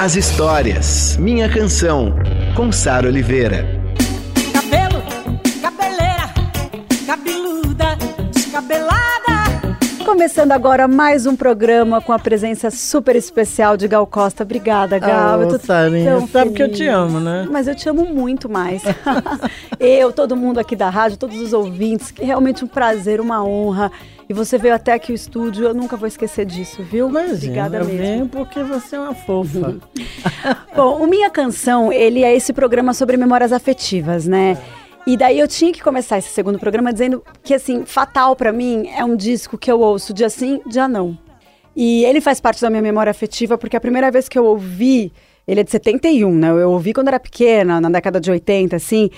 as histórias. Minha Canção, com Sara Oliveira. Cabelo, cabeleira, cabeluda, descabelada. Começando agora mais um programa com a presença super especial de Gal Costa. Obrigada, Gal. Ah, eu tô Sarinha, sabe que eu feliz. te amo, né? Mas eu te amo muito mais. eu, todo mundo aqui da rádio, todos os ouvintes, que realmente um prazer, uma honra. E você veio até aqui o estúdio, eu nunca vou esquecer disso, viu? Imagina, Obrigada eu mesmo. venho porque você é uma fofa. Bom, o Minha Canção, ele é esse programa sobre memórias afetivas, né? E daí eu tinha que começar esse segundo programa dizendo que, assim, Fatal pra mim é um disco que eu ouço dia sim, dia não. E ele faz parte da minha memória afetiva porque a primeira vez que eu ouvi, ele é de 71, né? Eu ouvi quando era pequena, na década de 80, assim.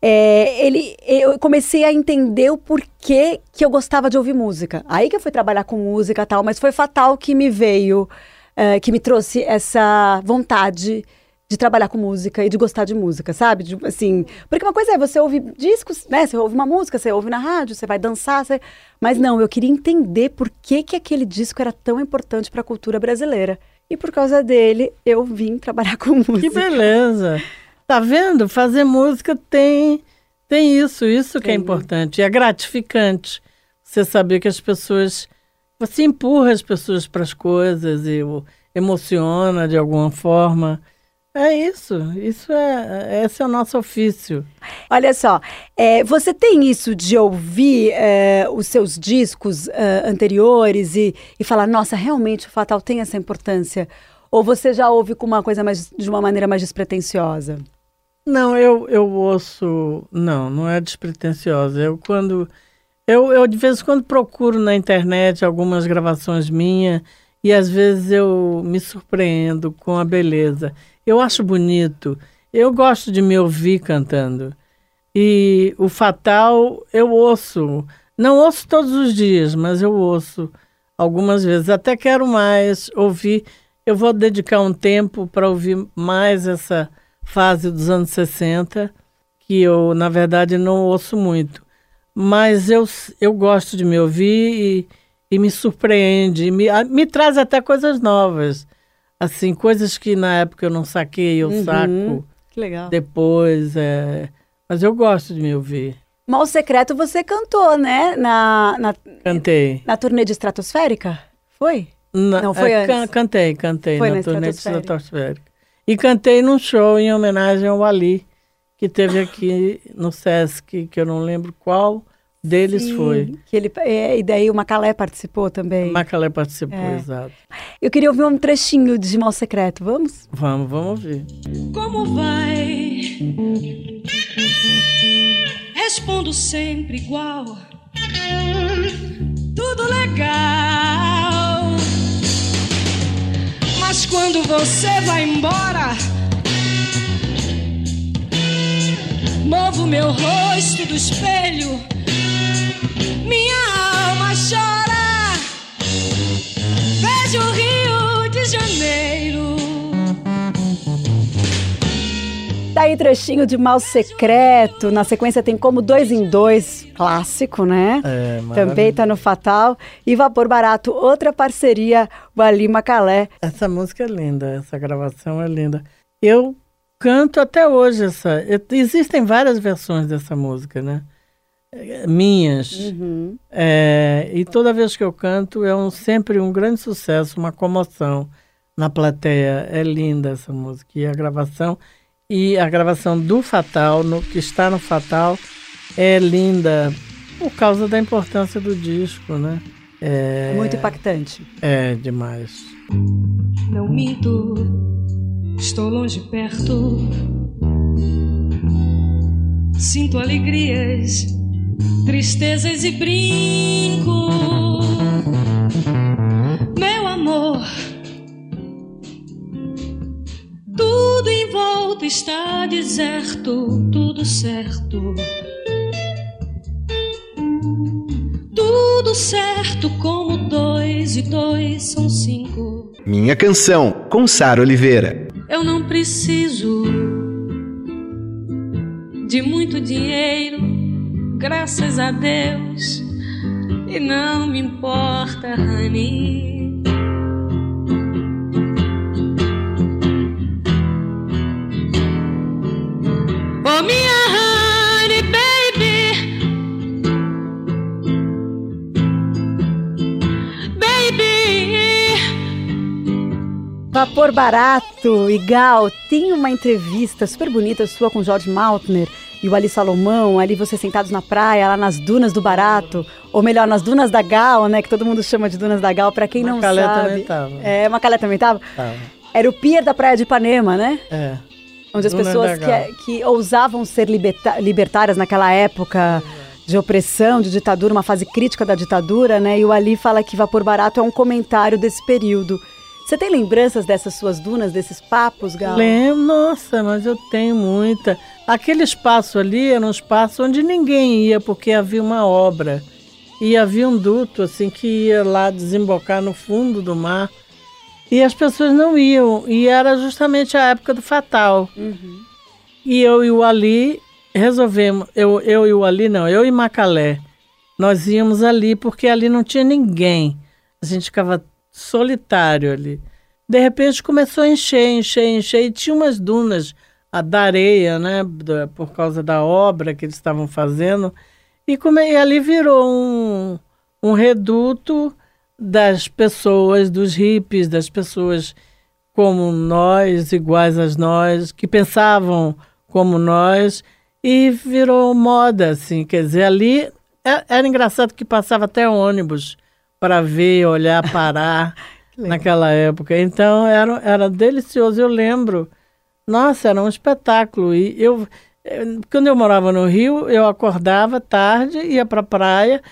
É, ele, eu comecei a entender o porquê que eu gostava de ouvir música. Aí que eu fui trabalhar com música e tal, mas foi Fatal que me veio, é, que me trouxe essa vontade de trabalhar com música e de gostar de música, sabe? De, assim, porque uma coisa é você ouvir discos, né? Você ouve uma música, você ouve na rádio, você vai dançar, você... mas não, eu queria entender por que, que aquele disco era tão importante para a cultura brasileira. E por causa dele, eu vim trabalhar com música. Que beleza! Tá vendo? Fazer música tem, tem isso, isso que é Tem. importante. E é gratificante você saber que as pessoas. Você empurra as pessoas para as coisas e emociona de alguma forma. É isso, isso é, esse é o nosso ofício. Olha só, é, você tem isso de ouvir é, os seus discos é, anteriores e, e falar, nossa, realmente o Fatal tem essa importância? Ou você já ouve com uma coisa mais, de uma maneira mais despretensiosa? Não, eu, eu ouço. Não, não é despretensiosa. Eu quando. Eu, eu de vez em quando procuro na internet algumas gravações minhas e às vezes eu me surpreendo com a beleza. Eu acho bonito. Eu gosto de me ouvir cantando. E o Fatal eu ouço. Não ouço todos os dias, mas eu ouço algumas vezes. Até quero mais ouvir. Eu vou dedicar um tempo para ouvir mais essa fase dos anos 60, que eu, na verdade, não ouço muito. Mas eu, eu gosto de me ouvir e, e me surpreende, me, me traz até coisas novas. Assim, coisas que na época eu não saquei, eu Uhum. saco Que legal. depois. é. Mas eu gosto de me ouvir. Mal Secreto você cantou, né? Na, na, Cantei. na turnê de Estratosférica? Foi? Na- Não, foi é, can- antes. Cantei, cantei Foi na na turnê de Estratosférica. E cantei num show em homenagem ao Ali, que teve aqui no Sesc, que eu não lembro qual deles Sim, foi. Que ele, é, e daí o Macalé participou também. Macalé participou, É. exato. Eu queria ouvir um trechinho de Mal Secreto, vamos? Vamos, vamos ouvir. Como vai? Respondo sempre igual. Tudo legal. Mas quando você vai embora, movo meu rosto do espelho. Daí trechinho de Mal Secreto. Na sequência tem como dois em dois, clássico, né? É, Também tá no Fatal. E Vapor Barato, outra parceria, o Ali Macalé. Essa música é linda, essa gravação é linda. Eu canto até hoje essa. existem várias versões dessa música, né? É, Minhas. Uhum. É, e toda vez que eu canto é um, sempre um grande sucesso, uma comoção na plateia. É linda essa música. E a gravação, e a gravação do Fatal, no, que está no Fatal, é linda por causa da importância do disco, né? É, Muito impactante. é demais. Não minto, estou longe perto. Sinto alegrias, tristezas e brinco. Meu amor, tudo volta está deserto, tudo certo. Tudo certo, como dois e dois são cinco. Minha canção, com Sara Oliveira. Eu não preciso de muito dinheiro, graças a Deus. E não me importa, honey. Vapor Barato e Gal, tem uma entrevista super bonita sua com Jorge Maltner e o Ali Salomão, ali vocês sentados na praia, lá nas dunas do Barato, ou melhor, nas dunas da Gal, né, que todo mundo chama de dunas da Gal, pra quem não Macalé sabe. também tava. É, Macalé também tava? Tava. Era o pier da praia de Ipanema, né? É. Onde as Dunas pessoas que, que ousavam ser liberta- libertárias naquela época de opressão, de ditadura, uma fase crítica da ditadura, né? E o Ali fala que Vapor Barato é um comentário desse período. Você tem lembranças dessas suas dunas, desses papos, Gal? Lembro, nossa, mas eu tenho muita. Aquele espaço ali era um espaço onde ninguém ia, porque havia uma obra. E havia um duto, assim, que ia lá desembocar no fundo do mar. E as pessoas não iam. E era justamente a época do Fatal. E eu e o Ali resolvemos. Eu, eu e o Ali, não, eu e Macalé. Nós íamos ali porque ali não tinha ninguém. A gente ficava solitário ali. De repente começou a encher, encher, encher. E tinha umas dunas a, da areia, né? por causa da obra que eles estavam fazendo. E, come, e ali virou um, um reduto das pessoas, dos hippies, das pessoas como nós, iguais a nós, que pensavam como nós, e virou moda, assim, quer dizer, ali é- era engraçado que passava até ônibus para ver, olhar, parar naquela época. Então era, era delicioso, eu lembro. Nossa, era um espetáculo. E eu, quando eu morava no Rio, eu acordava tarde, ia para a praia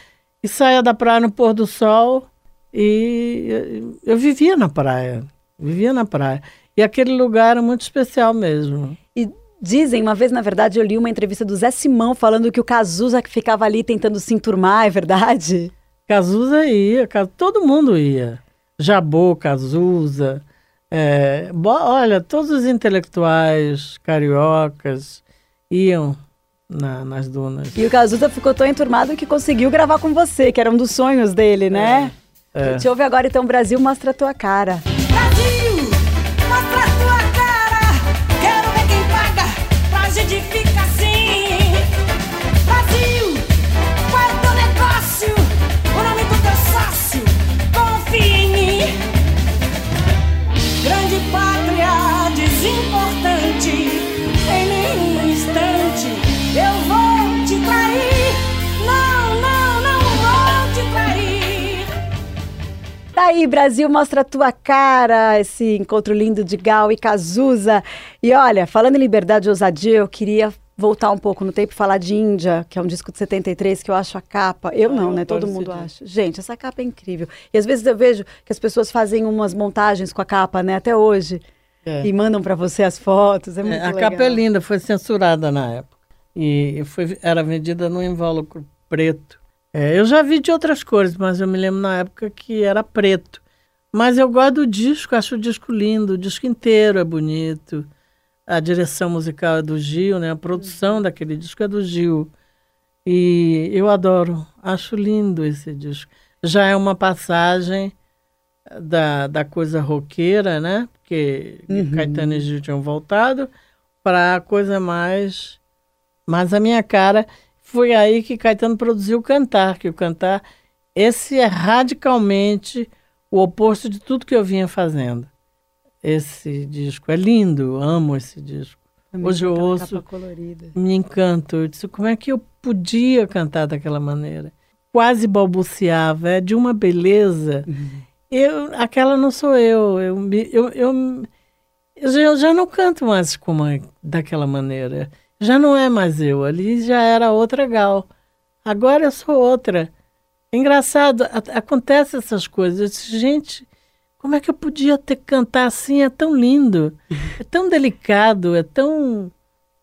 e saía da praia no pôr do sol e eu, vivia na praia, vivia na praia. E aquele lugar era muito especial mesmo. E dizem, uma vez, na verdade, eu li uma entrevista do Zé Simão falando que o Cazuza que ficava ali tentando se enturmar, é verdade? Cazuza ia, todo mundo ia. Jabô, Cazuza. é, olha, todos os intelectuais cariocas iam na- nas dunas. E o Cazuza ficou tão enturmado que conseguiu gravar com você, que era um dos sonhos dele, né? É. A gente ouve agora, então, Brasil, mostra a tua cara. Aí, Brasil, mostra a tua cara, esse encontro lindo de Gal e Cazuza. E olha, falando em liberdade e ousadia, eu queria voltar um pouco no tempo e falar de Índia, que é um disco de 73 que eu acho a capa. Eu não, eu né? Todo mundo acha. Gente, essa capa é incrível. E às vezes eu vejo que as pessoas fazem umas montagens com a capa, né? Até hoje. É. E mandam pra você as fotos. É muito É, a legal. capa é linda, foi censurada na época. E foi, era vendida num invólucro preto. É, eu já vi de outras cores, mas eu me lembro na época que era preto. Mas eu gosto do disco, acho o disco lindo, o disco inteiro é bonito. A direção musical é do Gil, né? A produção daquele disco é do Gil. E eu adoro, acho lindo esse disco. Já é uma passagem da, da coisa roqueira, né? Porque Caetano e Gil tinham voltado para a coisa mais, mais a minha cara. Foi aí que Caetano produziu o Cantar, que o Cantar, esse é radicalmente o oposto de tudo que eu vinha fazendo. Esse disco é lindo, amo esse disco. Também Hoje eu ouço, me encanto. Eu disse, como é que eu podia cantar daquela maneira? Quase balbuciava, é de uma beleza. Eu, aquela não sou eu. Eu, eu, eu, eu, já, eu já não canto mais como é- daquela maneira. Já não é mais eu. Ali já era outra Gal. Agora eu sou outra. Engraçado, a- acontece essas coisas. Eu disse, gente, como é que eu podia ter cantar assim? É tão lindo, é tão delicado, é tão.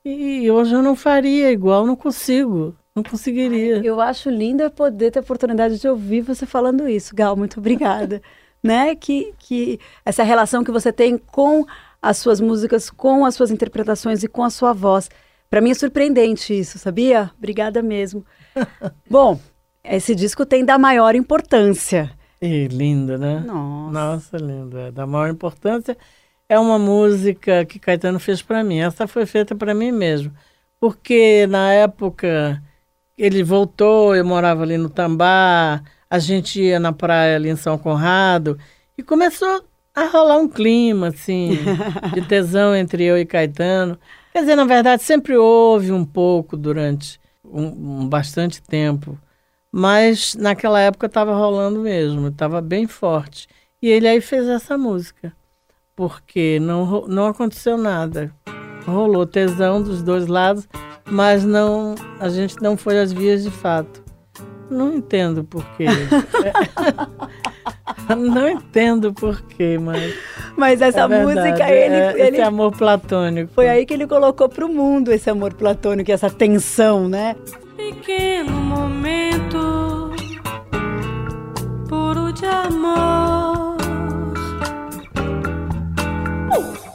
E hoje eu não faria igual, não consigo, não conseguiria. Eu acho lindo é poder ter a oportunidade de ouvir você falando isso, Gal. Muito obrigada. né? Que, que essa relação que você tem com as suas músicas, com as suas interpretações e com a sua voz. Para mim é surpreendente isso, sabia? Obrigada mesmo. Bom, esse disco tem da maior importância. E lindo, né? Nossa. Nossa, lindo. É da maior importância. É uma música que Caetano fez para mim. Essa foi feita para mim mesmo. Porque na época ele voltou, eu morava ali no Tambá, a gente ia na praia ali em São Conrado e começou a rolar um clima, assim, de tesão entre eu e Caetano. Quer dizer, na verdade, sempre houve um pouco durante um, um bastante tempo. Mas naquela época estava rolando mesmo, estava bem forte. E ele aí fez essa música, porque não, não aconteceu nada. Rolou tesão dos dois lados, mas não a gente não foi às vias de fato. Não entendo porquê. não entendo porquê, mas. Mas essa é verdade, música, ele, é ele esse amor platônico. foi aí que ele colocou pro mundo esse amor platônico, essa tensão, né? Pequeno momento puro de amor.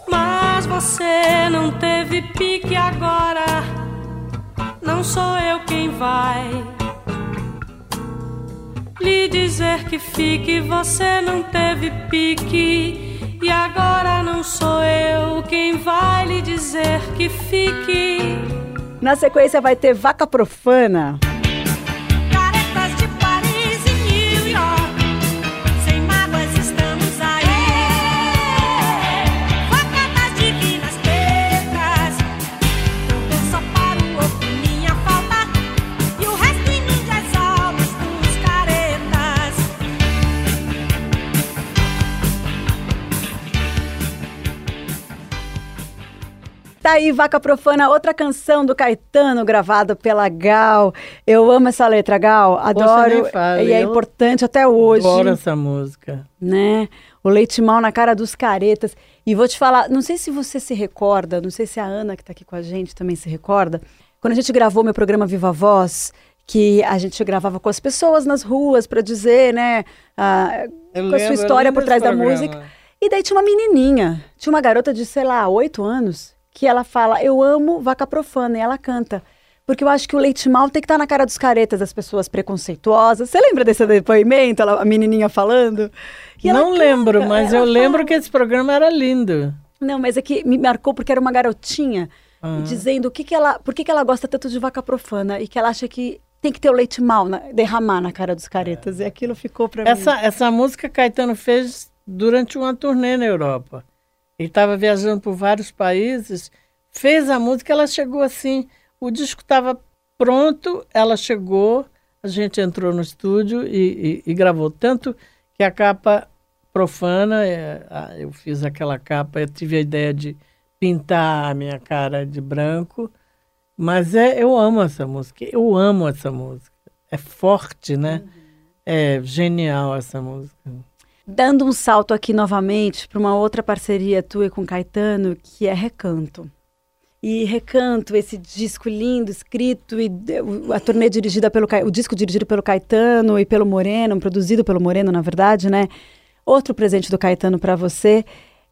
Mas você não teve pique agora. Não sou eu quem vai lhe dizer que fique. Você não teve pique. E agora não sou eu quem vai lhe dizer que fique. Na sequência vai ter Vaca Profana. Tá aí Vaca Profana, outra canção do Caetano gravada pela Gal. Eu amo essa letra, Gal. Adoro. fale, e é importante até hoje. Adoro essa música. né? O leite mal na cara dos caretas. E vou te falar, não sei se você se recorda, não sei se a Ana que tá aqui com a gente também se recorda, quando a gente gravou meu programa Viva Voz, que a gente gravava com as pessoas nas ruas para dizer, né, a, com a sua lembro, história lembro por trás da música. E daí tinha uma menininha, tinha uma garota de, sei lá, oito anos, que ela fala, eu amo vaca profana, e ela canta. Porque eu acho que o leite mal tem que estar na cara dos caretas, das pessoas preconceituosas. Você lembra desse depoimento, ela- a menininha falando? E Não canta, lembro, mas eu lembro fala. que esse programa era lindo. Não, mas é que me marcou porque era uma garotinha Ah. dizendo o que que ela, por que, que ela gosta tanto de vaca profana e que ela acha que tem que ter o leite mal, na- derramar na cara dos caretas. E aquilo ficou pra mim. Essa, essa música Caetano fez durante uma turnê na Europa. Ele estava viajando por vários países, fez a música, ela chegou assim, o disco estava pronto, ela chegou, a gente entrou no estúdio e, e- e gravou. Tanto que a capa profana, é, a- eu fiz aquela capa, eu tive a ideia de pintar a minha cara de branco, mas é, eu amo essa música, eu amo essa música. É forte, né? É genial essa música. Dando um salto aqui novamente para uma outra parceria tua e com Caetano, que é Recanto. E Recanto, esse disco lindo, escrito, e a turnê dirigida pelo o disco dirigido pelo Caetano e pelo Moreno, produzido pelo Moreno, na verdade, né? Outro presente do Caetano para você.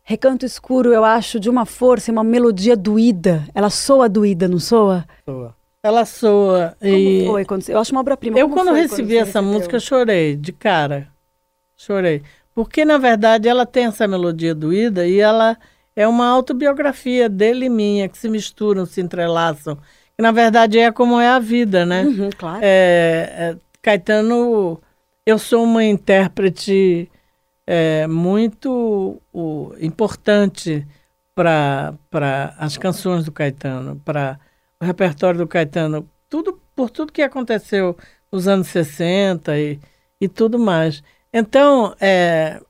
Recanto Escuro, eu acho, de uma força e uma melodia doída. Ela soa doída, não soa? Soa. Ela soa. Como e foi? Quando, você- eu acho uma obra-prima. eu, Como quando foi recebi você essa recebeu? música, eu chorei de cara. Chorei. Porque, na verdade, ela tem essa melodia doída e ela é uma autobiografia dele e minha, que se misturam, se entrelaçam. Que, na verdade, é como é a vida, né? Uhum, claro. É, é, Caetano, eu sou uma intérprete é, muito o, importante para as canções do Caetano, para o repertório do Caetano, tudo por tudo que aconteceu nos anos 60 e, e tudo mais. Então, é,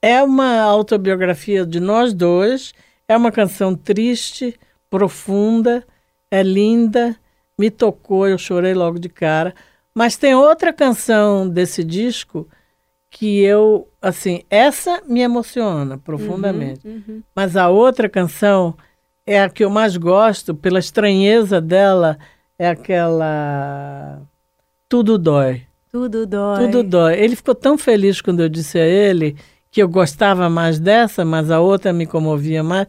é uma autobiografia de nós dois, é uma canção triste, profunda, é linda, me tocou, eu chorei logo de cara. Mas tem outra canção desse disco que eu, assim, essa me emociona profundamente. Mas a outra canção é a que eu mais gosto, pela estranheza dela, é aquela Tudo Dói. Tudo dói. Tudo dói. Ele ficou tão feliz quando eu disse a ele que eu gostava mais dessa, mas a outra me comovia mais,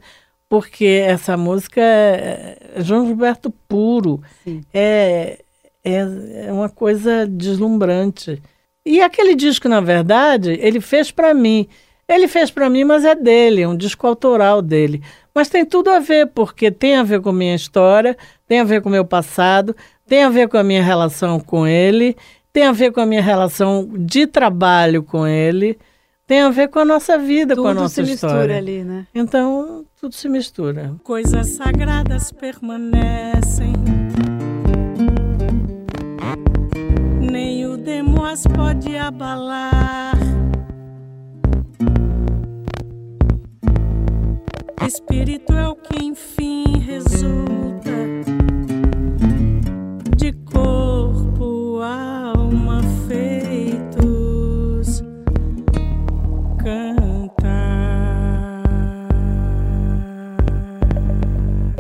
porque essa música é é João Gilberto puro. Sim. É, é, é uma coisa deslumbrante. E aquele disco, na verdade, ele fez para mim. Ele fez para mim, mas é dele, é um disco autoral dele. Mas tem tudo a ver, porque tem a ver com minha história, tem a ver com o meu passado, tem a ver com a minha relação com ele, tem a ver com a minha relação de trabalho com ele, tem a ver com a nossa vida, com a Tudo nossa se mistura história. ali, né? Então, tudo se mistura. Coisas sagradas permanecem. Nem o demo as pode abalar. Espírito é o que enfim resulta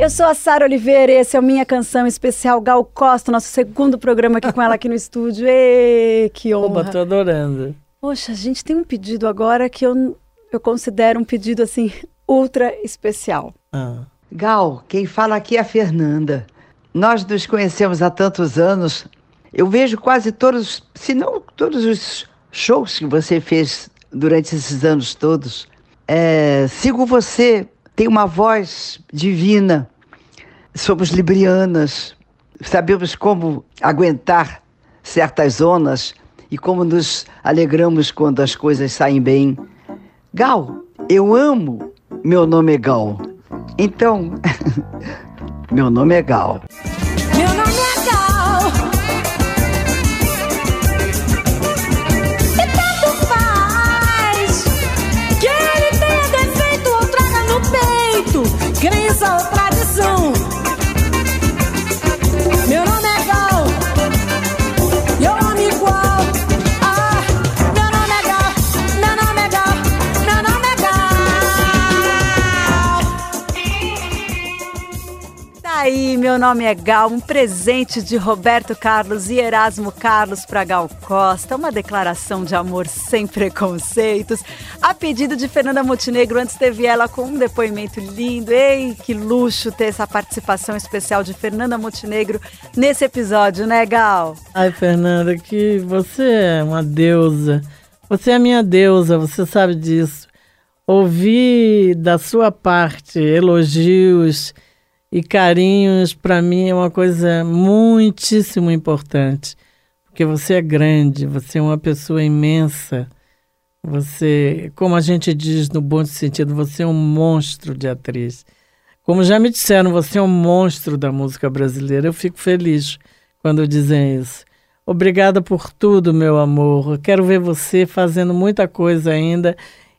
Eu sou a Sara Oliveira e esse é o Minha Canção Especial Gal Costa, nosso segundo programa aqui com ela aqui no estúdio. Ê, que Oba, honra. tô adorando. Poxa, a gente tem um pedido agora que eu, eu considero um pedido assim ultra especial. Ah. Gal, quem fala aqui é a Fernanda. Nós nos conhecemos há tantos anos. Eu vejo quase todos, se não todos os shows que você fez durante esses anos todos. É, sigo você, tem uma voz divina. Somos librianas, sabemos como aguentar certas zonas e como nos alegramos quando as coisas saem bem. Gal, eu amo. Meu nome é Gal. Então, meu nome é Gal. Meu nome é Gal, um presente de Roberto Carlos e Erasmo Carlos para Gal Costa, uma declaração de amor sem preconceitos. A pedido de Fernanda Montenegro, antes teve ela com um depoimento lindo. Ei, que luxo ter essa participação especial de Fernanda Montenegro nesse episódio, né, Gal? Ai, Fernanda, que você é uma deusa. Você é minha deusa, você sabe disso. Ouvir da sua parte elogios e carinhos, para mim, é uma coisa muitíssimo importante. Porque você é grande, você é uma pessoa imensa. Você, como a gente diz no bom sentido, você é um monstro de atriz. Como já me disseram, você é um monstro da música brasileira. Eu fico feliz quando dizem isso. Obrigada por tudo, meu amor. Eu quero ver você fazendo muita coisa ainda.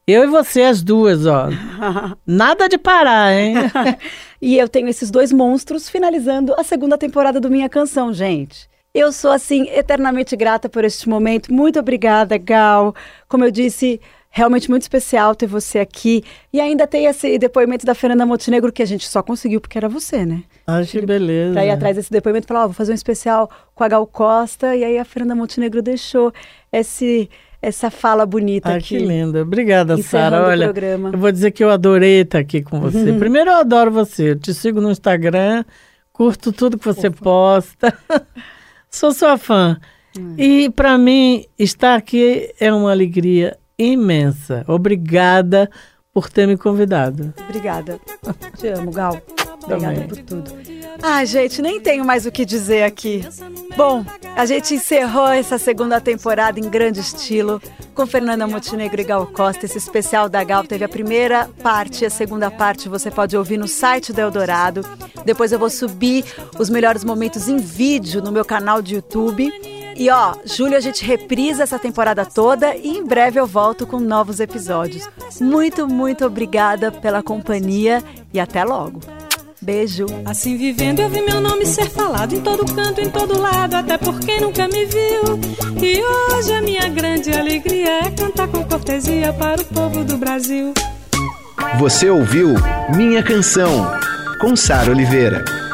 Eu e você, as duas, ó. Nada de parar, hein? E eu tenho esses dois monstros finalizando a segunda temporada do Minha Canção, gente. Eu sou, assim, eternamente grata por este momento. Muito obrigada, Gal. Como eu disse, realmente muito especial ter você aqui. E ainda tem esse depoimento da Fernanda Montenegro que a gente só conseguiu porque era você, né? Acho que beleza. Pra ir atrás desse depoimento e falar, ó, vou fazer um especial com a Gal Costa. E aí a Fernanda Montenegro deixou esse, essa fala bonita Ah, aqui. que linda. Obrigada, Sara. Olha, eu vou dizer que eu adorei estar aqui com você. Primeiro, eu adoro você. Eu te sigo no Instagram, curto tudo que você posta. Sou sua fã. E para mim, estar aqui é uma alegria imensa. Obrigada por ter me convidado. Obrigada. Te amo, Gal. Obrigada Também. por tudo. Ai, gente, nem tenho mais o que dizer aqui. Bom, a gente encerrou essa segunda temporada em grande estilo com Fernanda Montenegro e Gal Costa. Esse especial da Gal teve a primeira parte e a segunda parte você pode ouvir no site do Eldorado. Depois eu vou subir os melhores momentos em vídeo no meu canal de YouTube. E ó, julho a gente reprisa essa temporada toda e em breve eu volto com novos episódios. Muito, muito obrigada pela companhia e até logo. Beijo. Assim vivendo eu vi meu nome ser falado em todo canto, em todo lado, até por quem nunca me viu. E hoje a minha grande alegria é cantar com cortesia para o povo do Brasil. Você ouviu Minha Canção, com Sara Oliveira.